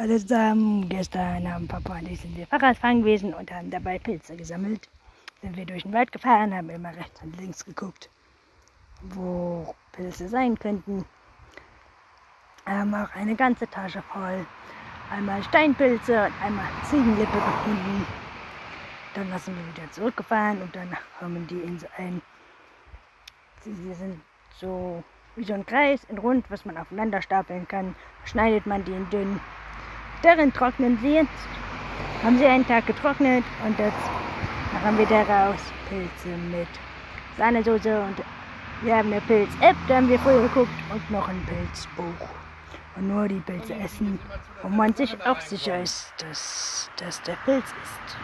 Hallo zusammen, gestern haben Papa und ich sind wir Fahrradfahren gewesen und haben dabei Pilze gesammelt. Sind wir durch den Wald gefahren, haben immer rechts und links geguckt, wo Pilze sein könnten. Haben auch eine ganze Tasche voll. Einmal Steinpilze und einmal Ziegenlippe gefunden. Dann sind wir wieder zurückgefahren und dann haben die in so ein, sie sind so wie so ein Kreis in rund, was man aufeinander stapeln kann. Schneidet man die in dünn. Darin trocknen sie jetzt. Haben sie einen Tag getrocknet und jetzt machen wir daraus Pilze mit Sahnesoße und wir haben eine Pilz-App, da haben wir früher geguckt und noch ein Pilzbuch. Und nur die Pilze essen, wo man sich auch sicher ist, dass das der Pilz ist.